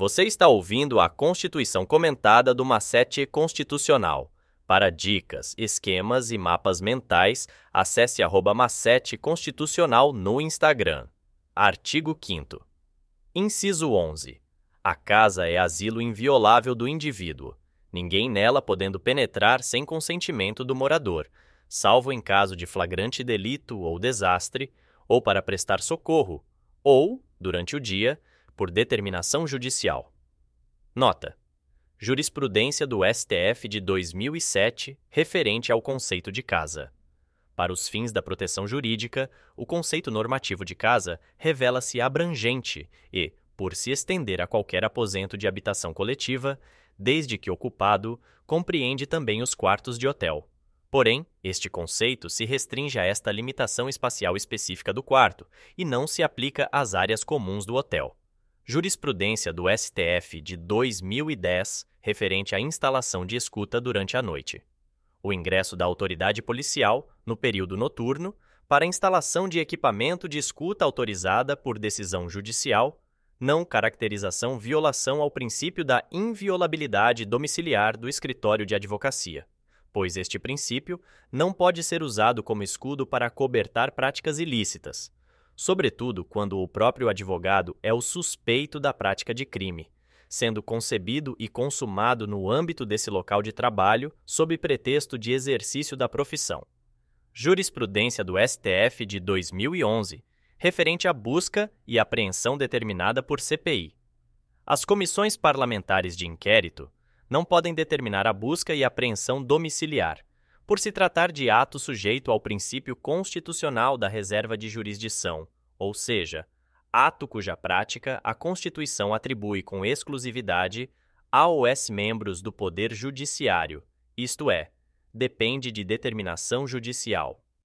Você está ouvindo a Constituição Comentada do Macete Constitucional. Para dicas, esquemas e mapas mentais, acesse arroba Macete Constitucional no Instagram. Artigo 5 Inciso 11. A casa é asilo inviolável do indivíduo, ninguém nela podendo penetrar sem consentimento do morador, salvo em caso de flagrante delito ou desastre, ou para prestar socorro, ou, durante o dia, por determinação judicial. Nota: Jurisprudência do STF de 2007 referente ao conceito de casa. Para os fins da proteção jurídica, o conceito normativo de casa revela-se abrangente e, por se estender a qualquer aposento de habitação coletiva, desde que ocupado, compreende também os quartos de hotel. Porém, este conceito se restringe a esta limitação espacial específica do quarto e não se aplica às áreas comuns do hotel jurisprudência do STF de 2010 referente à instalação de escuta durante a noite. O ingresso da autoridade policial, no período noturno, para instalação de equipamento de escuta autorizada por decisão judicial, não caracterização violação ao princípio da inviolabilidade domiciliar do escritório de advocacia, pois este princípio não pode ser usado como escudo para cobertar práticas ilícitas, sobretudo quando o próprio advogado é o suspeito da prática de crime, sendo concebido e consumado no âmbito desse local de trabalho sob pretexto de exercício da profissão. Jurisprudência do STF de 2011, referente à busca e apreensão determinada por CPI. As comissões parlamentares de inquérito não podem determinar a busca e apreensão domiciliar, por se tratar de ato sujeito ao princípio constitucional da reserva de jurisdição, ou seja, ato cuja prática a Constituição atribui com exclusividade aos ex-membros do Poder Judiciário, isto é, depende de determinação judicial.